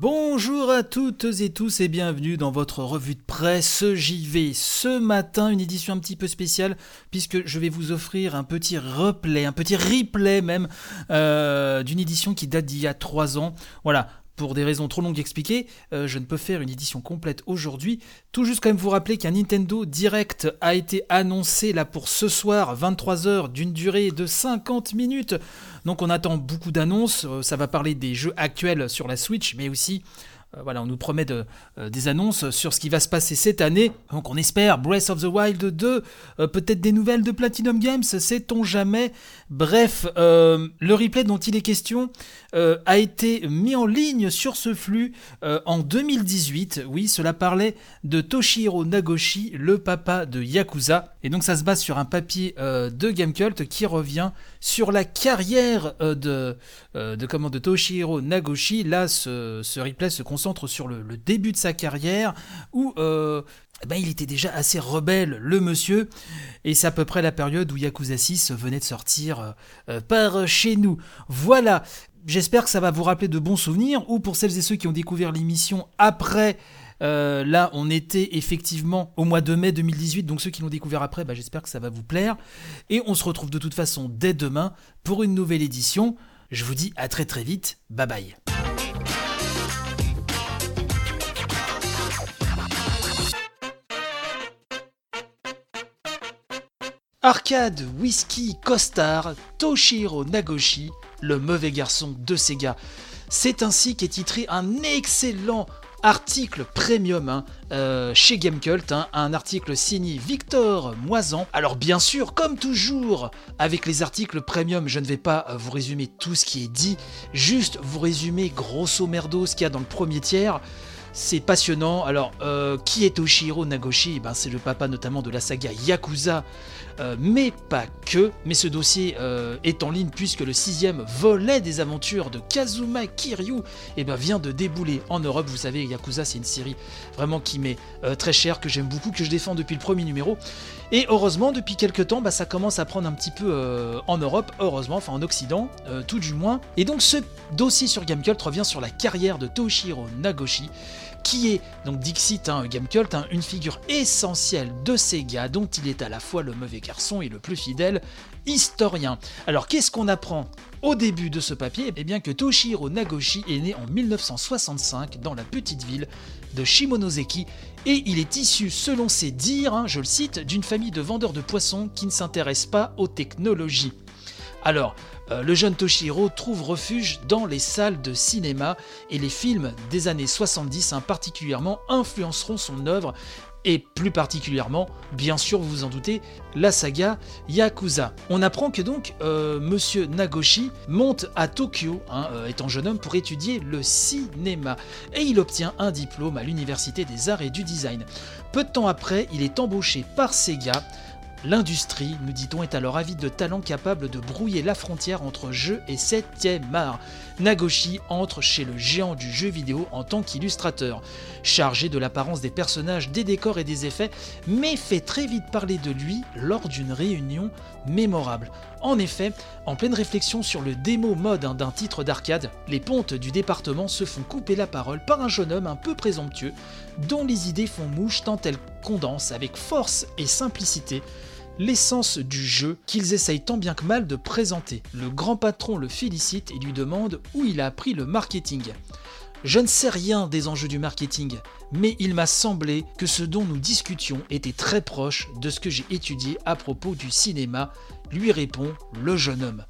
Bonjour à toutes et tous et bienvenue dans votre revue de presse JV. Ce matin, une édition un petit peu spéciale puisque je vais vous offrir un petit replay, un petit replay même euh, d'une édition qui date d'il y a 3 ans. Voilà, pour des raisons trop longues expliquées, euh, je ne peux faire une édition complète aujourd'hui. Tout juste quand même vous rappeler qu'un Nintendo Direct a été annoncé là pour ce soir, 23h, d'une durée de 50 minutes. Donc on attend beaucoup d'annonces. Euh, ça va parler des jeux actuels sur la Switch, mais aussi voilà, on nous promet euh, des annonces sur ce qui va se passer cette année. Donc on espère Breath of the Wild 2, euh, peut-être des nouvelles de Platinum Games, sait-on jamais. Bref, le replay dont il est question a été mis en ligne sur ce flux en 2018. Oui, cela parlait de Toshihiro Nagoshi, le papa de Yakuza. Et donc ça se base sur un papier de Gamecult qui revient sur la carrière de, de, de Toshihiro Nagoshi. Là, ce, ce replay se concentre sur le, début de sa carrière où euh, eh ben, il était déjà assez rebelle, le monsieur, et c'est à peu près la période où Yakuza 6 venait de sortir euh, euh, par chez nous. Voilà, j'espère que ça va vous rappeler de bons souvenirs, ou pour celles et ceux qui ont découvert l'émission après là, on était effectivement au mois de mai 2018, donc ceux qui l'ont découvert après, bah, j'espère que ça va vous plaire. Et on se retrouve de toute façon dès demain pour une nouvelle édition. Je vous dis à très très vite, bye bye. Arcade Whisky Costard Toshiro Nagoshi, le mauvais garçon de Sega. C'est ainsi qu'est titré un excellent article premium hein, euh, chez Gamecult, hein, un article signé Victor Moisan. Alors bien sûr, comme toujours, avec les articles premium, je ne vais pas euh, vous résumer tout ce qui est dit, juste vous résumer grosso merdo ce qu'il y a dans le premier tiers. C'est passionnant. Alors, euh, qui est Toshiro Nagoshi? Eh ben, C'est le papa notamment de la saga Yakuza, euh, mais pas que. Mais ce dossier euh, est en ligne puisque le sixième volet des aventures de Kazuma Kiryu eh ben, vient de débouler en Europe. Vous savez, Yakuza, c'est une série vraiment qui m'est très chère, que j'aime beaucoup, que je défends depuis le premier numéro. Et heureusement, depuis quelques temps, bah, ça commence à prendre un petit peu en Europe, heureusement, enfin en Occident, tout du moins. Et donc ce dossier sur Gamecult revient sur la carrière de Toshiro Nagoshi qui est, donc Dixit, hein, Gamecult, hein, une figure essentielle de Sega, dont il est à la fois le mauvais garçon et le plus fidèle historien. Alors qu'est-ce qu'on apprend au début de ce papier? Eh bien que Toshihiro Nagoshi est né en 1965 dans la petite ville de Shimonoseki et il est issu, selon ses dires, hein, je le cite, d'une famille de vendeurs de poissons qui ne s'intéressent pas aux technologies. Alors, euh, le jeune Toshihiro trouve refuge dans les salles de cinéma et les films des années 70 hein, particulièrement influenceront son œuvre et plus particulièrement, bien sûr vous vous en doutez, la saga Yakuza. On apprend que donc euh, Monsieur Nagoshi monte à Tokyo, hein, euh, étant jeune homme, pour étudier le cinéma, et il obtient un diplôme à l'Université des Arts et du Design. Peu de temps après, il est embauché par Sega L'industrie, nous dit-on, est alors avide de talents capables de brouiller la frontière entre jeu et 7ème art. Nagoshi entre chez le géant du jeu vidéo en tant qu'illustrateur, chargé de l'apparence des personnages, des décors et des effets, mais fait très vite parler de lui lors d'une réunion mémorable. En effet, en pleine réflexion sur le démo mode hein, d'un titre d'arcade, les pontes du département se font couper la parole par un jeune homme un peu présomptueux, dont les idées font mouche tant elles condensent avec force et simplicité l'essence du jeu qu'ils essayent tant bien que mal de présenter. Le grand patron le félicite et lui demande où il a appris le marketing. Je ne sais rien des enjeux du marketing, mais il m'a semblé que ce dont nous discutions était très proche de ce que j'ai étudié à propos du cinéma, lui répond le jeune homme.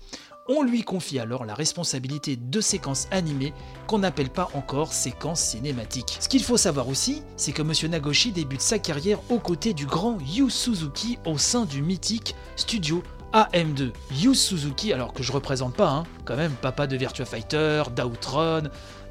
On lui confie alors la responsabilité de séquences animées qu'on n'appelle pas encore séquences cinématiques. Ce qu'il faut savoir aussi, c'est que M. Nagoshi débute sa carrière aux côtés du grand Yu Suzuki au sein du mythique studio AM2. Yu Suzuki, alors que je représente pas, hein, quand même, papa de Virtua Fighter, d'Outrun,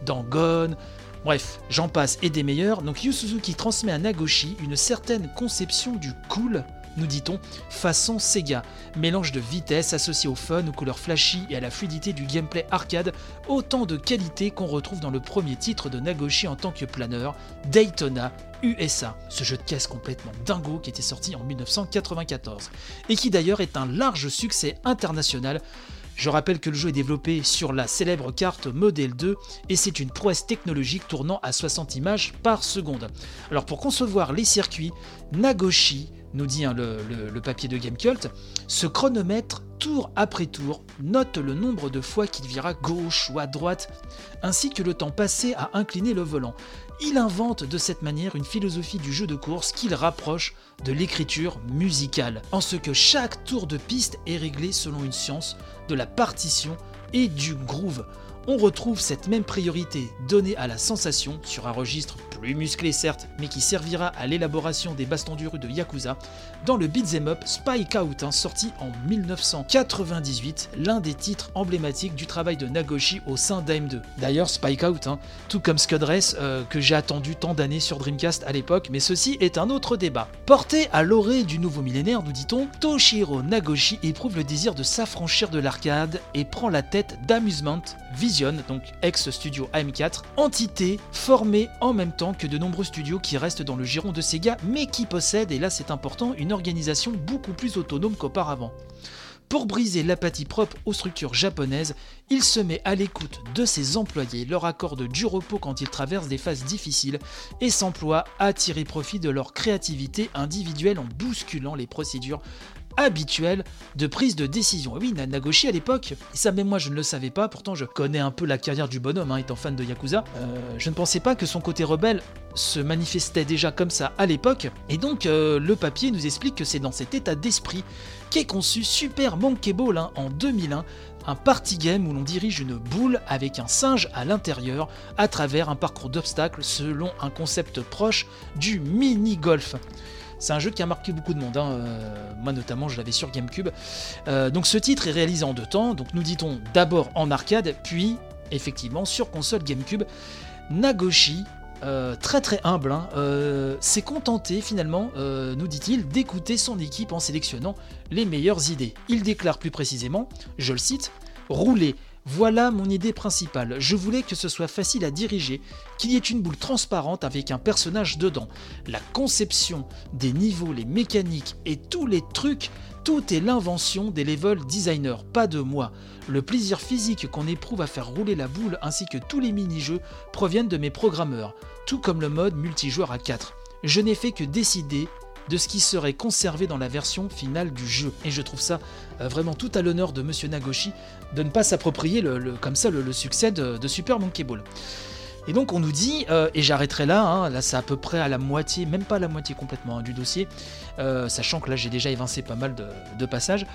d'Angon, bref, j'en passe et des meilleurs. Donc Yu Suzuki transmet à Nagoshi une certaine conception du cool nous dit-on, façon Sega. Mélange de vitesse associé au fun, aux couleurs flashy et à la fluidité du gameplay arcade, autant de qualités qu'on retrouve dans le premier titre de Nagoshi en tant que planeur, Daytona USA, ce jeu de caisse complètement dingo qui était sorti en 1994, et qui d'ailleurs est un large succès international Je rappelle que le jeu est développé sur la célèbre carte Model 2 et c'est une prouesse technologique tournant à 60 images par seconde. Alors pour concevoir les circuits, Nagoshi nous dit hein, le, papier de Gamecult, ce chronomètre, tour après tour, note le nombre de fois qu'il vira gauche ou à droite, ainsi que le temps passé à incliner le volant. Il invente de cette manière une philosophie du jeu de course qu'il rapproche de l'écriture musicale, en ce que chaque tour de piste est réglé selon une science de la partition et du groove on retrouve cette même priorité donnée à la sensation sur un registre plus musclé certes, mais qui servira à l'élaboration des bastons du rue de Yakuza, dans le beat'em up Spike Out, hein, sorti en 1998, l'un des titres emblématiques du travail de Nagoshi au sein d'AM2. D'ailleurs, Spike Out, hein, tout comme Scud Race, euh, que j'ai attendu tant d'années sur Dreamcast à l'époque, mais ceci est un autre débat. Porté à l'orée du nouveau millénaire, nous dit-on, Toshiro Nagoshi éprouve le désir de s'affranchir de l'arcade et prend la tête d'Amusement Vision, donc ex-studio AM4, entité formée en même temps que de nombreux studios qui restent dans le giron de Sega, mais qui possèdent, et là c'est important, une organisation beaucoup plus autonome qu'auparavant. Pour briser l'apathie propre aux structures japonaises, il se met à l'écoute de ses employés, leur accorde du repos quand ils traversent des phases difficiles et s'emploie à tirer profit de leur créativité individuelle en bousculant les procédures habituel de prise de décision. oui, Nagoshi à l'époque, ça même moi je ne le savais pas, pourtant je connais un peu la carrière du bonhomme, hein, étant fan de Yakuza, euh, je ne pensais pas que son côté rebelle se manifestait déjà comme ça à l'époque, et donc euh, le papier nous explique que c'est dans cet état d'esprit qu'est conçu Super Monkey Ball hein, en 2001, un party game où l'on dirige une boule avec un singe à l'intérieur à travers un parcours d'obstacles selon un concept proche du mini-golf. C'est un jeu qui a marqué beaucoup de monde, hein. euh, moi notamment je l'avais sur GameCube. Euh, donc ce titre est réalisé en deux temps, donc nous dit-on d'abord en arcade, puis effectivement sur console GameCube. Nagoshi, euh, très très humble, hein, s'est contenté finalement, nous dit-il, d'écouter son équipe en sélectionnant les meilleures idées. Il déclare plus précisément, je le cite, rouler voilà mon idée principale. Je voulais que ce soit facile à diriger, qu'il y ait une boule transparente avec un personnage dedans. La conception des niveaux, les mécaniques et tous les trucs, tout est l'invention des level designers, pas de moi. Le plaisir physique qu'on éprouve à faire rouler la boule ainsi que tous les mini-jeux proviennent de mes programmeurs, tout comme le mode multijoueur à 4. Je n'ai fait que décider de ce qui serait conservé dans la version finale du jeu. Et je trouve ça euh, vraiment tout à l'honneur de Monsieur Nagoshi de ne pas s'approprier comme ça le, succès de, Super Monkey Ball. Et donc on nous dit, euh, et j'arrêterai là, hein, là c'est à peu près à la moitié, même pas la moitié complètement hein, du dossier, euh, sachant que là j'ai déjà évincé pas mal de, passages,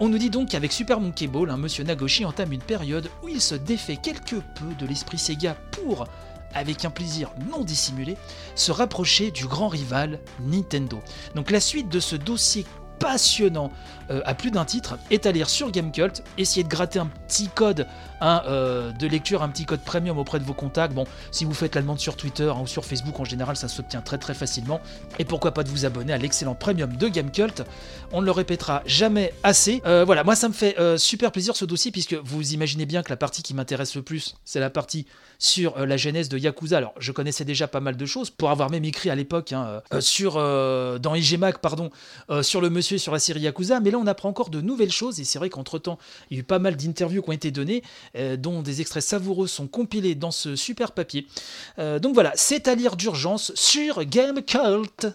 on nous dit donc qu'avec Super Monkey Ball, hein, Monsieur Nagoshi entame une période où il se défait quelque peu de l'esprit Sega pour avec un plaisir non dissimulé, se rapprocher du grand rival Nintendo. Donc la suite de ce dossier passionnant euh, à plus d'un titre est à lire sur Gamecult. Essayez de gratter un petit code hein, euh, de lecture, un petit code premium auprès de vos contacts. Bon, si vous faites la demande sur Twitter hein, ou sur Facebook en général, ça s'obtient très très facilement. Et pourquoi pas de vous abonner à l'excellent premium de Gamecult. On ne le répétera jamais assez. Euh, voilà, moi ça me fait super plaisir ce dossier puisque vous imaginez bien que la partie qui m'intéresse le plus, c'est la partie sur la genèse de Yakuza. Alors, je connaissais déjà pas mal de choses pour avoir même écrit à l'époque hein, sur dans IGMAC, pardon, sur le monsieur sur la série Yakuza, mais là on apprend encore de nouvelles choses et c'est vrai qu'entre-temps, il y a eu pas mal d'interviews qui ont été données, euh, dont des extraits savoureux sont compilés dans ce super papier. Euh, donc voilà, c'est à lire d'urgence sur Game Cult.